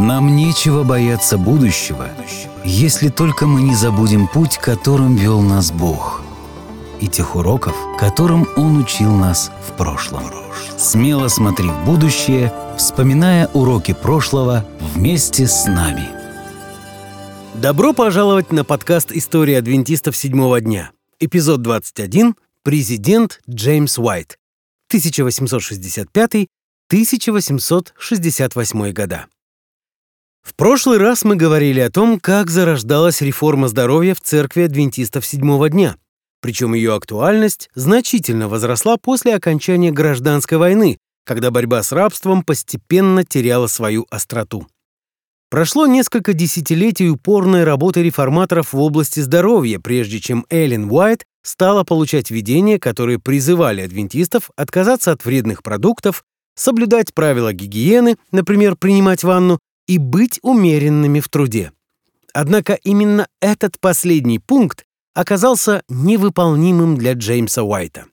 Нам нечего бояться будущего, если только мы не забудем путь, которым вел нас Бог, и тех уроков, которым Он учил нас в прошлом. Смело смотри в будущее, вспоминая уроки прошлого вместе с нами. Добро пожаловать на подкаст «История адвентистов седьмого дня». Эпизод 21. Президент Джеймс Уайт. 1865-1868 года. В прошлый раз мы говорили о том, как зарождалась реформа здоровья в церкви адвентистов седьмого дня. Причем ее актуальность значительно возросла после окончания гражданской войны, когда борьба с рабством постепенно теряла свою остроту. Прошло несколько десятилетий упорной работы реформаторов в области здоровья, прежде чем Эллен Уайт стала получать видения, которые призывали адвентистов отказаться от вредных продуктов, соблюдать правила гигиены, например, принимать ванну, и быть умеренными в труде. Однако именно этот последний пункт оказался невыполнимым для Джеймса Уайта.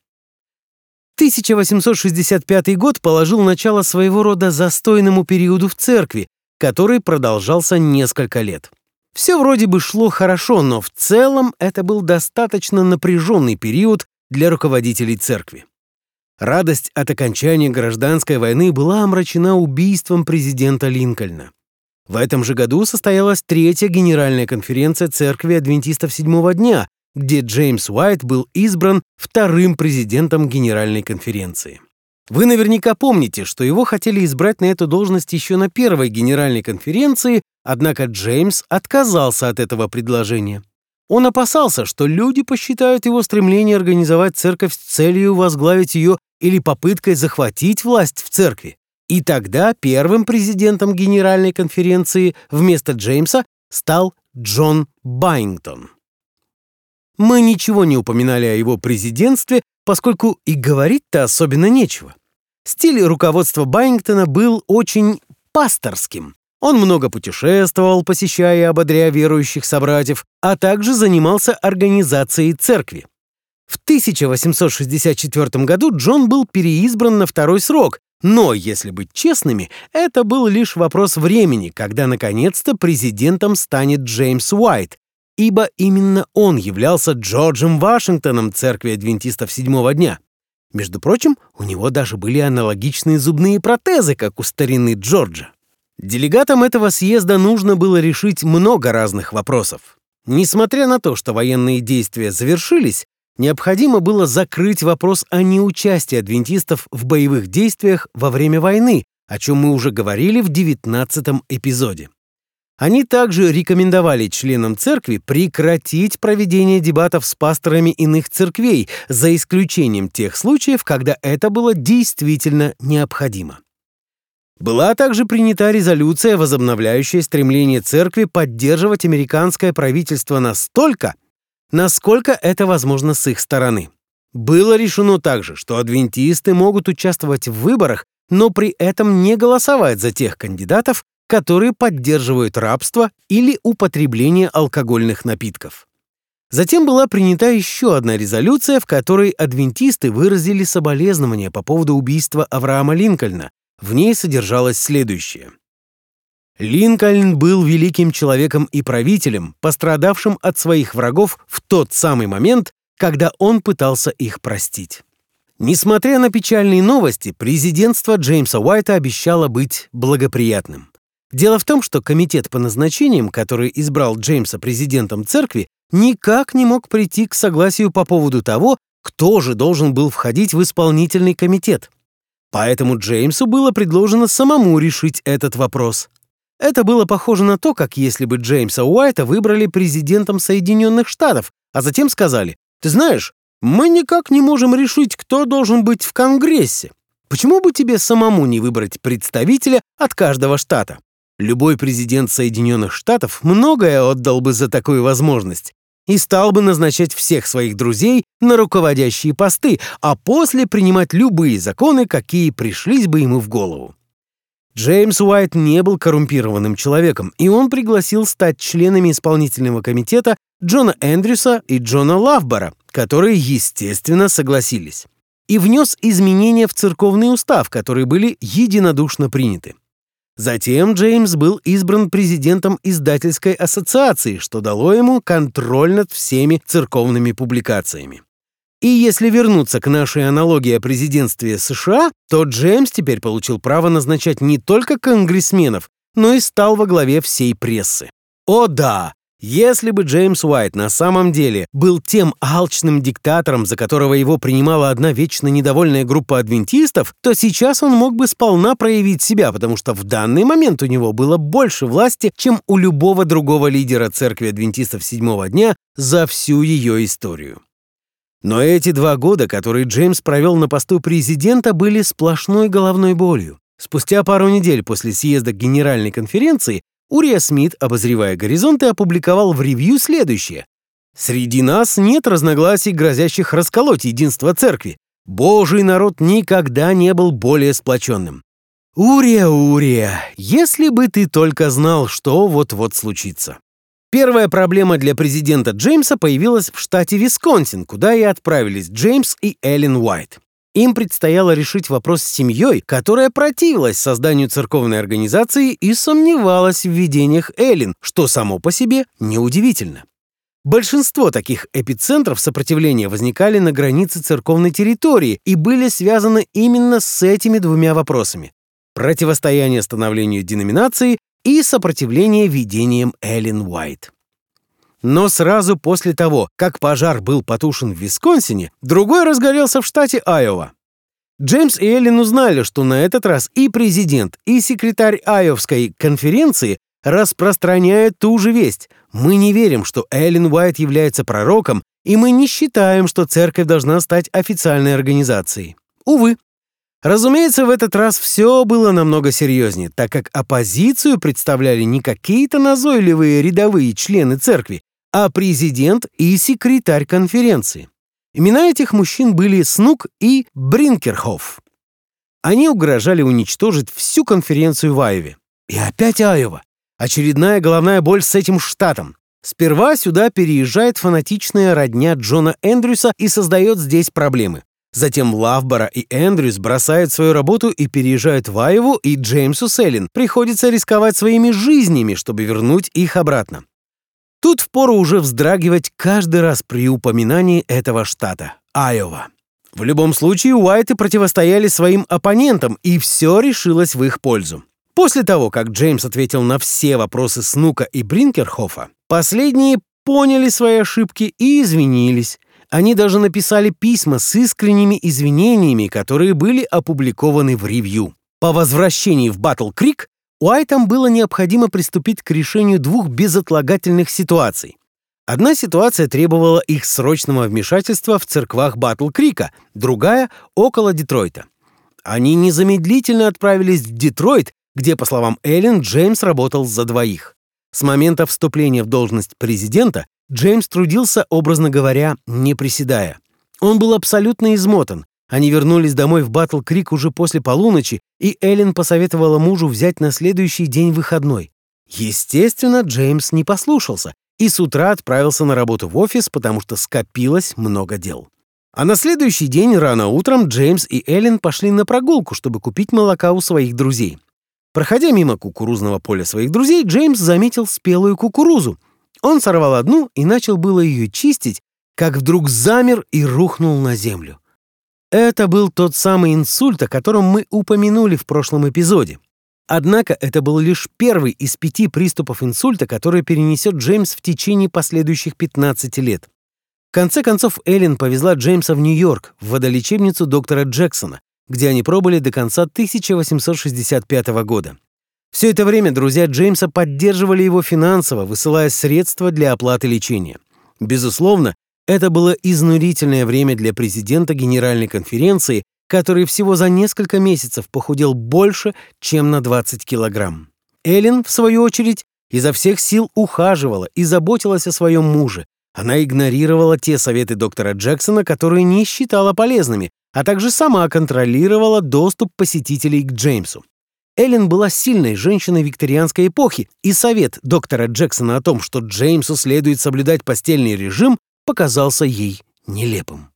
1865 год положил начало своего рода застойному периоду в церкви, который продолжался несколько лет. Все вроде бы шло хорошо, но в целом это был достаточно напряженный период для руководителей церкви. Радость от окончания гражданской войны была омрачена убийством президента Линкольна. В этом же году состоялась третья генеральная конференция Церкви Адвентистов Седьмого дня, где Джеймс Уайт был избран вторым президентом Генеральной конференции. Вы наверняка помните, что его хотели избрать на эту должность еще на первой генеральной конференции, однако Джеймс отказался от этого предложения. Он опасался, что люди посчитают его стремление организовать церковь с целью возглавить ее или попыткой захватить власть в церкви. И тогда первым президентом Генеральной конференции вместо Джеймса стал Джон Байнгтон. Мы ничего не упоминали о его президентстве, поскольку и говорить-то особенно нечего. Стиль руководства Байнгтона был очень пасторским. Он много путешествовал, посещая и ободряя верующих собратьев, а также занимался организацией церкви. В 1864 году Джон был переизбран на второй срок, но, если быть честными, это был лишь вопрос времени, когда наконец-то президентом станет Джеймс Уайт, ибо именно он являлся Джорджем Вашингтоном церкви адвентистов седьмого дня. Между прочим, у него даже были аналогичные зубные протезы, как у старины Джорджа. Делегатам этого съезда нужно было решить много разных вопросов. Несмотря на то, что военные действия завершились, необходимо было закрыть вопрос о неучастии адвентистов в боевых действиях во время войны, о чем мы уже говорили в 19 эпизоде. Они также рекомендовали членам церкви прекратить проведение дебатов с пасторами иных церквей, за исключением тех случаев, когда это было действительно необходимо. Была также принята резолюция, возобновляющая стремление церкви поддерживать американское правительство настолько, насколько это возможно с их стороны. Было решено также, что адвентисты могут участвовать в выборах, но при этом не голосовать за тех кандидатов, которые поддерживают рабство или употребление алкогольных напитков. Затем была принята еще одна резолюция, в которой адвентисты выразили соболезнования по поводу убийства Авраама Линкольна. В ней содержалось следующее. Линкольн был великим человеком и правителем, пострадавшим от своих врагов в тот самый момент, когда он пытался их простить. Несмотря на печальные новости, президентство Джеймса Уайта обещало быть благоприятным. Дело в том, что комитет по назначениям, который избрал Джеймса президентом церкви, никак не мог прийти к согласию по поводу того, кто же должен был входить в исполнительный комитет. Поэтому Джеймсу было предложено самому решить этот вопрос. Это было похоже на то, как если бы Джеймса Уайта выбрали президентом Соединенных Штатов, а затем сказали, «Ты знаешь, мы никак не можем решить, кто должен быть в Конгрессе. Почему бы тебе самому не выбрать представителя от каждого штата?» Любой президент Соединенных Штатов многое отдал бы за такую возможность и стал бы назначать всех своих друзей на руководящие посты, а после принимать любые законы, какие пришлись бы ему в голову. Джеймс Уайт не был коррумпированным человеком, и он пригласил стать членами исполнительного комитета Джона Эндрюса и Джона Лавбора, которые, естественно, согласились, и внес изменения в церковный устав, которые были единодушно приняты. Затем Джеймс был избран президентом издательской ассоциации, что дало ему контроль над всеми церковными публикациями. И если вернуться к нашей аналогии о президентстве США, то Джеймс теперь получил право назначать не только конгрессменов, но и стал во главе всей прессы. О да, если бы Джеймс Уайт на самом деле был тем алчным диктатором, за которого его принимала одна вечно недовольная группа адвентистов, то сейчас он мог бы сполна проявить себя, потому что в данный момент у него было больше власти, чем у любого другого лидера церкви адвентистов седьмого дня за всю ее историю. Но эти два года, которые Джеймс провел на посту президента, были сплошной головной болью. Спустя пару недель после съезда Генеральной конференции Урия Смит, обозревая горизонты, опубликовал в ревью следующее. «Среди нас нет разногласий, грозящих расколоть единство церкви. Божий народ никогда не был более сплоченным. Урия, Урия, если бы ты только знал, что вот-вот случится». Первая проблема для президента Джеймса появилась в штате Висконсин, куда и отправились Джеймс и Эллен Уайт. Им предстояло решить вопрос с семьей, которая противилась созданию церковной организации и сомневалась в видениях Эллен, что само по себе неудивительно. Большинство таких эпицентров сопротивления возникали на границе церковной территории и были связаны именно с этими двумя вопросами – противостояние становлению деноминации и сопротивление видениям Эллен Уайт. Но сразу после того, как пожар был потушен в Висконсине, другой разгорелся в штате Айова. Джеймс и Эллен узнали, что на этот раз и президент, и секретарь Айовской конференции распространяют ту же весть. Мы не верим, что Эллен Уайт является пророком, и мы не считаем, что церковь должна стать официальной организацией. Увы. Разумеется, в этот раз все было намного серьезнее, так как оппозицию представляли не какие-то назойливые рядовые члены церкви, а президент и секретарь конференции. Имена этих мужчин были Снук и Бринкерхоф. Они угрожали уничтожить всю конференцию в Айове. И опять Айова. Очередная головная боль с этим штатом. Сперва сюда переезжает фанатичная родня Джона Эндрюса и создает здесь проблемы. Затем Лавбора и Эндрюс бросают свою работу и переезжают в Айову, и Джеймсу Селлин приходится рисковать своими жизнями, чтобы вернуть их обратно. Тут впору уже вздрагивать каждый раз при упоминании этого штата — Айова. В любом случае, Уайты противостояли своим оппонентам, и все решилось в их пользу. После того, как Джеймс ответил на все вопросы Снука и Бринкерхофа, последние поняли свои ошибки и извинились. Они даже написали письма с искренними извинениями, которые были опубликованы в ревью. По возвращении в Батл Крик Уайтам было необходимо приступить к решению двух безотлагательных ситуаций. Одна ситуация требовала их срочного вмешательства в церквах Батл-Крика, другая — около Детройта. Они незамедлительно отправились в Детройт, где, по словам Эллен, Джеймс работал за двоих. С момента вступления в должность президента Джеймс трудился, образно говоря, не приседая. Он был абсолютно измотан, они вернулись домой в Батл Крик уже после полуночи, и Эллен посоветовала мужу взять на следующий день выходной. Естественно, Джеймс не послушался и с утра отправился на работу в офис, потому что скопилось много дел. А на следующий день рано утром Джеймс и Эллен пошли на прогулку, чтобы купить молока у своих друзей. Проходя мимо кукурузного поля своих друзей, Джеймс заметил спелую кукурузу. Он сорвал одну и начал было ее чистить, как вдруг замер и рухнул на землю. Это был тот самый инсульт, о котором мы упомянули в прошлом эпизоде. Однако это был лишь первый из пяти приступов инсульта, который перенесет Джеймс в течение последующих 15 лет. В конце концов, Эллен повезла Джеймса в Нью-Йорк, в водолечебницу доктора Джексона, где они пробыли до конца 1865 года. Все это время друзья Джеймса поддерживали его финансово, высылая средства для оплаты лечения. Безусловно, это было изнурительное время для президента Генеральной конференции, который всего за несколько месяцев похудел больше, чем на 20 килограмм. Эллен, в свою очередь, изо всех сил ухаживала и заботилась о своем муже. Она игнорировала те советы доктора Джексона, которые не считала полезными, а также сама контролировала доступ посетителей к Джеймсу. Эллен была сильной женщиной викторианской эпохи, и совет доктора Джексона о том, что Джеймсу следует соблюдать постельный режим, показался ей нелепым.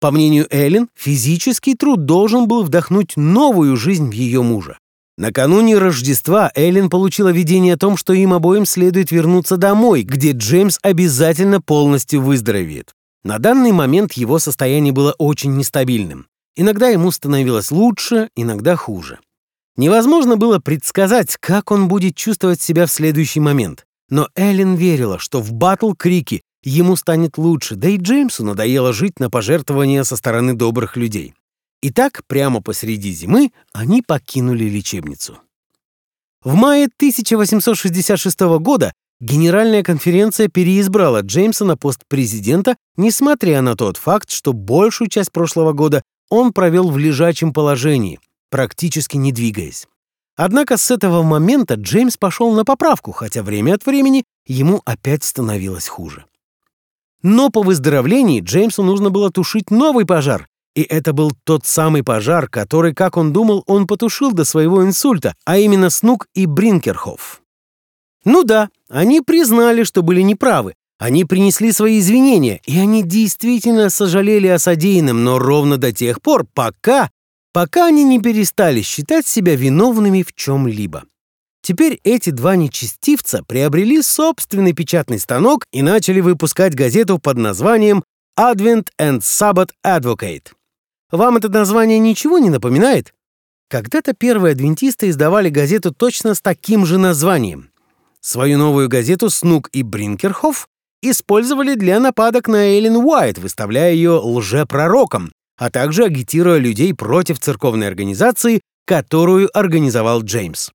По мнению Эллен, физический труд должен был вдохнуть новую жизнь в ее мужа. Накануне Рождества Эллен получила видение о том, что им обоим следует вернуться домой, где Джеймс обязательно полностью выздоровеет. На данный момент его состояние было очень нестабильным. Иногда ему становилось лучше, иногда хуже. Невозможно было предсказать, как он будет чувствовать себя в следующий момент. Но Эллен верила, что в Батл-Крике ему станет лучше, да и Джеймсу надоело жить на пожертвования со стороны добрых людей. Итак, прямо посреди зимы они покинули лечебницу. В мае 1866 года Генеральная конференция переизбрала Джеймса на пост президента, несмотря на тот факт, что большую часть прошлого года он провел в лежачем положении, практически не двигаясь. Однако с этого момента Джеймс пошел на поправку, хотя время от времени ему опять становилось хуже. Но по выздоровлении Джеймсу нужно было тушить новый пожар, и это был тот самый пожар, который, как он думал, он потушил до своего инсульта, а именно Снук и Бринкерхоф. Ну да, они признали, что были неправы. Они принесли свои извинения, и они действительно сожалели о содеянном, но ровно до тех пор, пока, пока они не перестали считать себя виновными в чем-либо. Теперь эти два нечестивца приобрели собственный печатный станок и начали выпускать газету под названием Advent and Sabbath Advocate. Вам это название ничего не напоминает? Когда-то первые адвентисты издавали газету точно с таким же названием. Свою новую газету «Снук и Бринкерхоф» использовали для нападок на Эллен Уайт, выставляя ее лжепророком, а также агитируя людей против церковной организации, которую организовал Джеймс.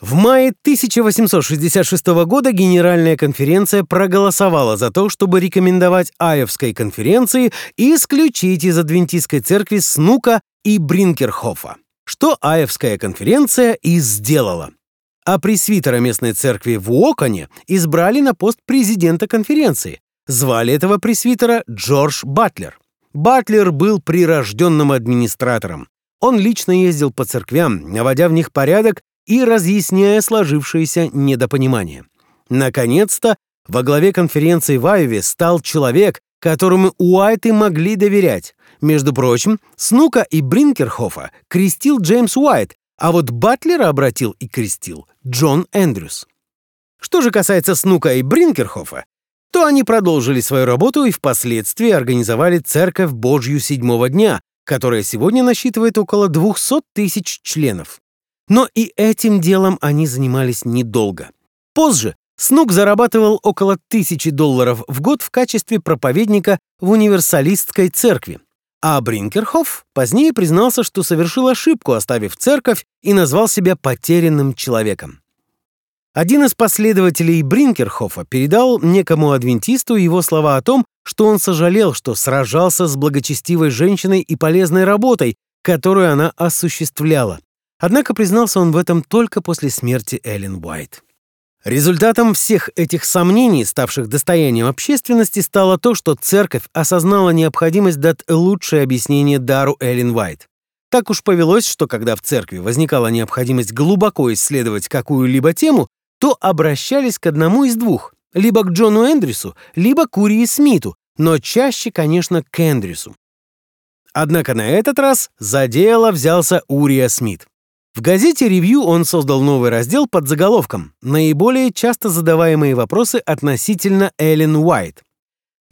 В мае 1866 года Генеральная конференция проголосовала за то, чтобы рекомендовать Айовской конференции исключить из Адвентистской церкви Снука и Бринкерхофа, что Айовская конференция и сделала. А пресвитера местной церкви в Уоконе избрали на пост президента конференции. Звали этого пресвитера Джордж Батлер. Батлер был прирожденным администратором. Он лично ездил по церквям, наводя в них порядок и разъясняя сложившееся недопонимание. Наконец-то во главе конференции в Айове стал человек, которому Уайты могли доверять. Между прочим, Снука и Бринкерхофа крестил Джеймс Уайт, а вот Батлера обратил и крестил Джон Эндрюс. Что же касается Снука и Бринкерхофа, то они продолжили свою работу и впоследствии организовали Церковь Божью Седьмого Дня, которая сегодня насчитывает около 200 тысяч членов. Но и этим делом они занимались недолго. Позже Снук зарабатывал около тысячи долларов в год в качестве проповедника в универсалистской церкви. А Бринкерхоф позднее признался, что совершил ошибку, оставив церковь, и назвал себя потерянным человеком. Один из последователей Бринкерхофа передал некому адвентисту его слова о том, что он сожалел, что сражался с благочестивой женщиной и полезной работой, которую она осуществляла. Однако признался он в этом только после смерти Эллен Уайт. Результатом всех этих сомнений, ставших достоянием общественности, стало то, что церковь осознала необходимость дать лучшее объяснение дару Эллен Уайт. Так уж повелось, что когда в церкви возникала необходимость глубоко исследовать какую-либо тему, то обращались к одному из двух, либо к Джону Эндрюсу, либо к Урии Смиту, но чаще, конечно, к Эндрюсу. Однако на этот раз за дело взялся Урия Смит. В газете «Ревью» он создал новый раздел под заголовком «Наиболее часто задаваемые вопросы относительно Эллен Уайт».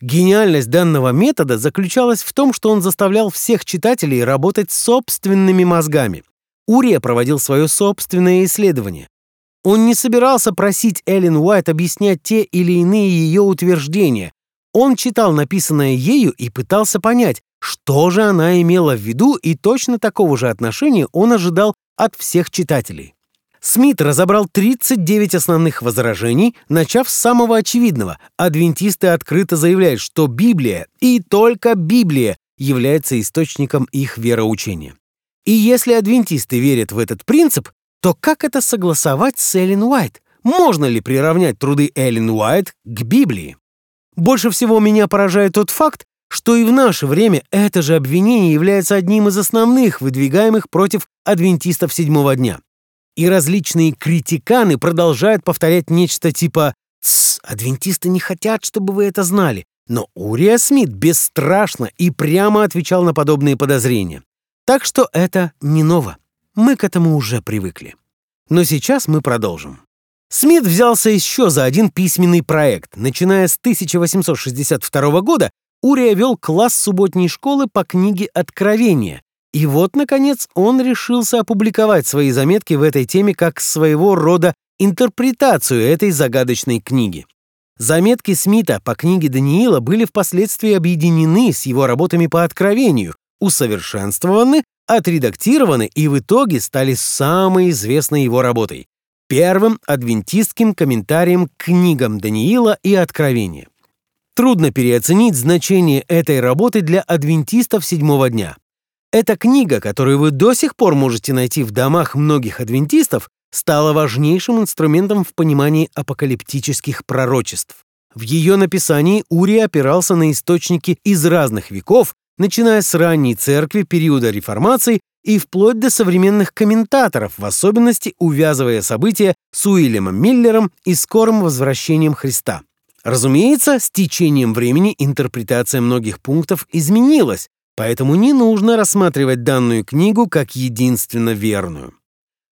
Гениальность данного метода заключалась в том, что он заставлял всех читателей работать собственными мозгами. Урия проводил свое собственное исследование. Он не собирался просить Эллен Уайт объяснять те или иные ее утверждения. Он читал написанное ею и пытался понять, что же она имела в виду, и точно такого же отношения он ожидал от всех читателей. Смит разобрал 39 основных возражений, начав с самого очевидного. Адвентисты открыто заявляют, что Библия и только Библия является источником их вероучения. И если адвентисты верят в этот принцип, то как это согласовать с Эллен Уайт? Можно ли приравнять труды Эллен Уайт к Библии? Больше всего меня поражает тот факт, что и в наше время это же обвинение является одним из основных, выдвигаемых против адвентистов седьмого дня. И различные критиканы продолжают повторять нечто типа «Тсс, адвентисты не хотят, чтобы вы это знали». Но Урия Смит бесстрашно и прямо отвечал на подобные подозрения. Так что это не ново. Мы к этому уже привыкли. Но сейчас мы продолжим. Смит взялся еще за один письменный проект. Начиная с 1862 года Урия вел класс субботней школы по книге «Откровения». И вот, наконец, он решился опубликовать свои заметки в этой теме как своего рода интерпретацию этой загадочной книги. Заметки Смита по книге Даниила были впоследствии объединены с его работами по откровению, усовершенствованы, отредактированы и в итоге стали самой известной его работой — первым адвентистским комментарием к книгам Даниила и Откровения. Трудно переоценить значение этой работы для адвентистов седьмого дня. Эта книга, которую вы до сих пор можете найти в домах многих адвентистов, стала важнейшим инструментом в понимании апокалиптических пророчеств. В ее написании Ури опирался на источники из разных веков, начиная с ранней церкви периода реформации и вплоть до современных комментаторов, в особенности увязывая события с Уильямом Миллером и скорым возвращением Христа. Разумеется, с течением времени интерпретация многих пунктов изменилась, поэтому не нужно рассматривать данную книгу как единственно верную.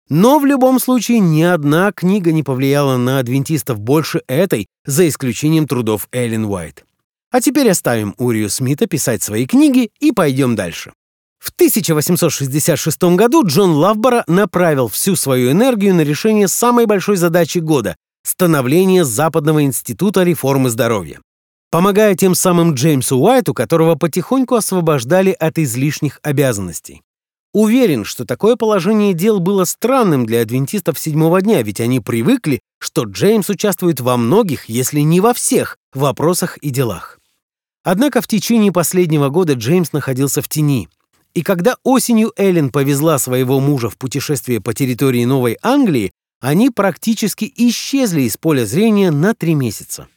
Но в любом случае ни одна книга не повлияла на адвентистов больше этой, за исключением трудов Эллен Уайт. А теперь оставим Урию Смита писать свои книги и пойдем дальше. В 1866 году Джон Лавбора направил всю свою энергию на решение самой большой задачи года — становление Западного института реформы здоровья. Помогая тем самым Джеймсу Уайту, которого потихоньку освобождали от излишних обязанностей. Уверен, что такое положение дел было странным для адвентистов седьмого дня, ведь они привыкли, что Джеймс участвует во многих, если не во всех, вопросах и делах. Однако в течение последнего года Джеймс находился в тени. И когда осенью Эллен повезла своего мужа в путешествие по территории Новой Англии, они практически исчезли из поля зрения на три месяца.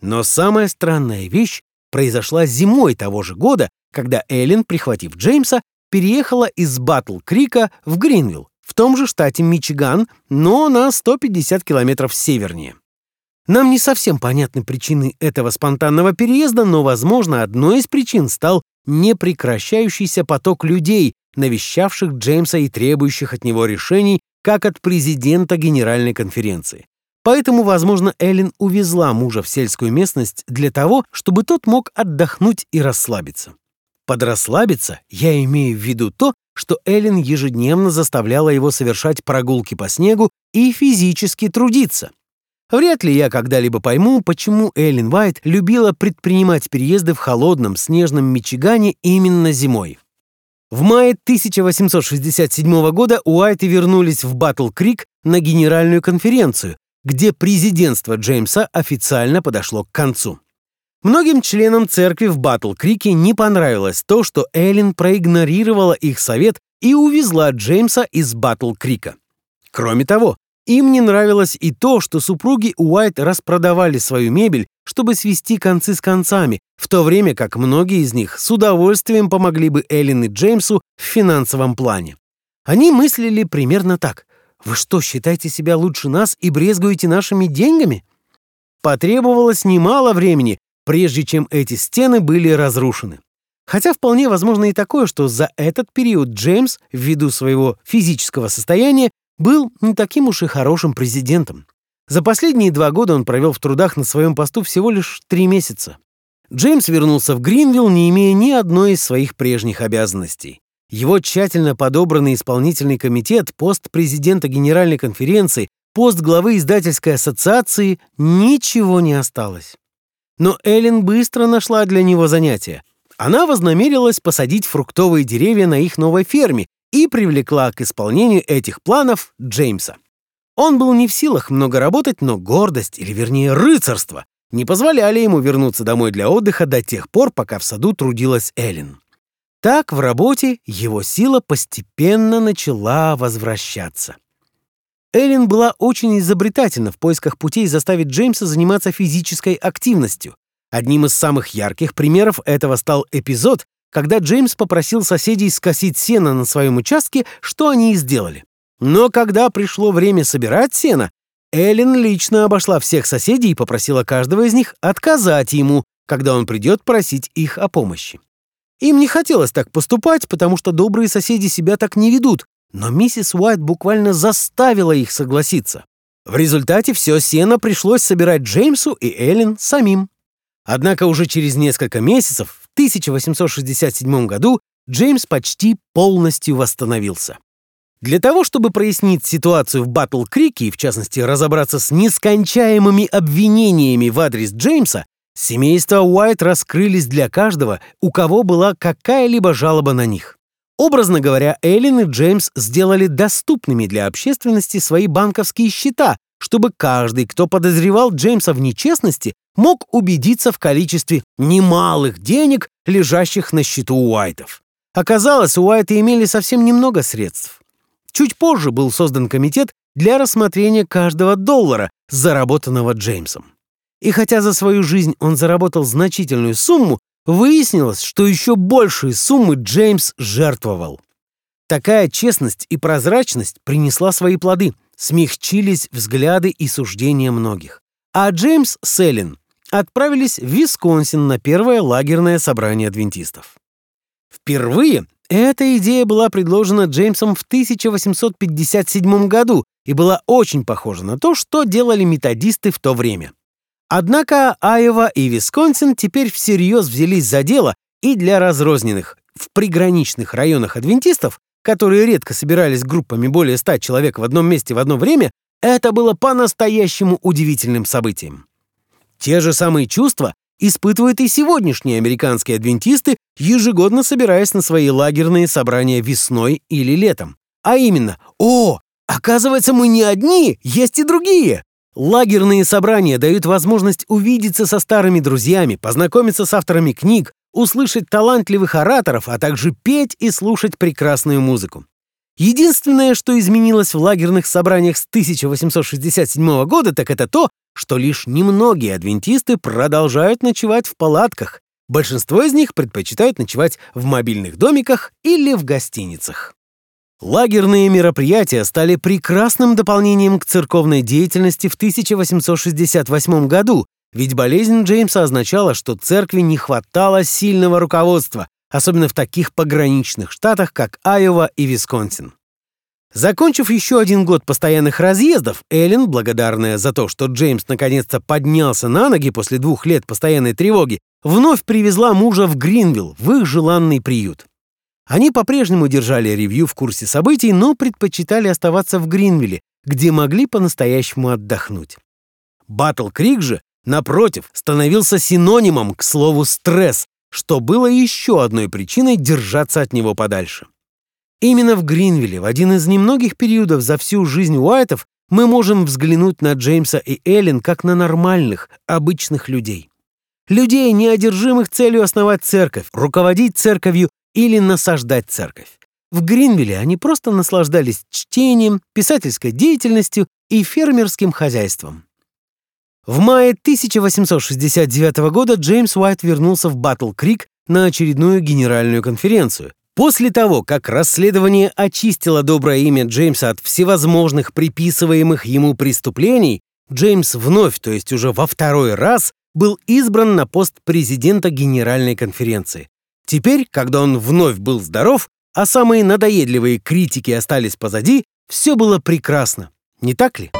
Но самая странная вещь произошла зимой того же года, когда Эллен, прихватив Джеймса, переехала из Батл-Крика в Гринвилл, в том же штате Мичиган, но на 150 километров севернее. Нам не совсем понятны причины этого спонтанного переезда, но, возможно, одной из причин стал непрекращающийся поток людей, навещавших Джеймса и требующих от него решений, как от президента Генеральной конференции. Поэтому, возможно, Эллен увезла мужа в сельскую местность для того, чтобы тот мог отдохнуть и расслабиться. Под расслабиться я имею в виду то, что Эллен ежедневно заставляла его совершать прогулки по снегу и физически трудиться. Вряд ли я когда-либо пойму, почему Эллен Уайт любила предпринимать переезды в холодном снежном Мичигане именно зимой. В мае 1867 года Уайты вернулись в Батл-Крик на генеральную конференцию, где президентство Джеймса официально подошло к концу. Многим членам церкви в Батл-Крике не понравилось то, что Эллен проигнорировала их совет и увезла Джеймса из Батл-Крика. Кроме того, им не нравилось и то, что супруги Уайт распродавали свою мебель, чтобы свести концы с концами, в то время как многие из них с удовольствием помогли бы Эллен и Джеймсу в финансовом плане. Они мыслили примерно так. «Вы что, считаете себя лучше нас и брезгуете нашими деньгами?» Потребовалось немало времени, прежде чем эти стены были разрушены. Хотя вполне возможно и такое, что за этот период Джеймс, ввиду своего физического состояния, был не таким уж и хорошим президентом. За последние два года он провел в трудах на своем посту всего лишь три месяца. Джеймс вернулся в Гринвилл, не имея ни одной из своих прежних обязанностей. Его тщательно подобранный исполнительный комитет, пост президента Генеральной конференции, пост главы издательской ассоциации — ничего не осталось. Но Эллен быстро нашла для него занятие. Она вознамерилась посадить фруктовые деревья на их новой ферме и привлекла к исполнению этих планов Джеймса. Он был не в силах много работать, но гордость, или вернее рыцарство, не позволяли ему вернуться домой для отдыха до тех пор, пока в саду трудилась Эллен. Так в работе его сила постепенно начала возвращаться. Эллен была очень изобретательна в поисках путей заставить Джеймса заниматься физической активностью. Одним из самых ярких примеров этого стал эпизод, когда Джеймс попросил соседей скосить сено на своем участке, что они и сделали. Но когда пришло время собирать сено, Эллен лично обошла всех соседей и попросила каждого из них отказать ему, когда он придет просить их о помощи. Им не хотелось так поступать, потому что добрые соседи себя так не ведут, но миссис Уайт буквально заставила их согласиться. В результате все сено пришлось собирать Джеймсу и Эллен самим. Однако уже через несколько месяцев, 1867 году, Джеймс почти полностью восстановился. Для того, чтобы прояснить ситуацию в Батл-Крике и, в частности, разобраться с нескончаемыми обвинениями в адрес Джеймса, семейство Уайт раскрылись для каждого, у кого была какая-либо жалоба на них. Образно говоря, Эллен и Джеймс сделали доступными для общественности свои банковские счета, чтобы каждый, кто подозревал Джеймса в нечестности, мог убедиться в количестве немалых денег, лежащих на счету Уайтов. Оказалось, Уайты имели совсем немного средств. Чуть позже был создан комитет для рассмотрения каждого доллара, заработанного Джеймсом. И хотя за свою жизнь он заработал значительную сумму, Выяснилось, что еще большие суммы Джеймс жертвовал. Такая честность и прозрачность принесла свои плоды, смягчились взгляды и суждения многих. А Джеймс с Эллен отправились в Висконсин на первое лагерное собрание адвентистов. Впервые эта идея была предложена Джеймсом в 1857 году и была очень похожа на то, что делали методисты в то время. Однако Айова и Висконсин теперь всерьез взялись за дело и для разрозненных в приграничных районах адвентистов, которые редко собирались группами более ста человек в одном месте в одно время, это было по-настоящему удивительным событием. Те же самые чувства испытывают и сегодняшние американские адвентисты, ежегодно собираясь на свои лагерные собрания весной или летом. А именно, о, оказывается, мы не одни, есть и другие. Лагерные собрания дают возможность увидеться со старыми друзьями, познакомиться с авторами книг, услышать талантливых ораторов, а также петь и слушать прекрасную музыку. Единственное, что изменилось в лагерных собраниях с 1867 года, так это то, что лишь немногие адвентисты продолжают ночевать в палатках. Большинство из них предпочитают ночевать в мобильных домиках или в гостиницах. Лагерные мероприятия стали прекрасным дополнением к церковной деятельности в 1868 году, ведь болезнь Джеймса означала, что церкви не хватало сильного руководства, особенно в таких пограничных штатах, как Айова и Висконсин. Закончив еще один год постоянных разъездов, Эллен, благодарная за то, что Джеймс наконец-то поднялся на ноги после двух лет постоянной тревоги, вновь привезла мужа в Гринвилл, в их желанный приют. Они по-прежнему держали ревью в курсе событий, но предпочитали оставаться в Гринвилле, где могли по-настоящему отдохнуть. Батл Крик же, напротив, становился синонимом к слову «стресс», что было еще одной причиной держаться от него подальше. Именно в Гринвилле, в один из немногих периодов за всю жизнь Уайтов, мы можем взглянуть на Джеймса и Эллен как на нормальных, обычных людей. Людей, неодержимых целью основать церковь, руководить церковью или насаждать церковь. В Гринвилле они просто наслаждались чтением, писательской деятельностью и фермерским хозяйством. В мае 1869 года Джеймс Уайт вернулся в Батл-Крик на очередную генеральную конференцию. После того, как расследование очистило доброе имя Джеймса от всевозможных приписываемых ему преступлений, Джеймс вновь, то есть уже во второй раз, был избран на пост президента Генеральной конференции. Теперь, когда он вновь был здоров, а самые надоедливые критики остались позади, все было прекрасно. Не так ли?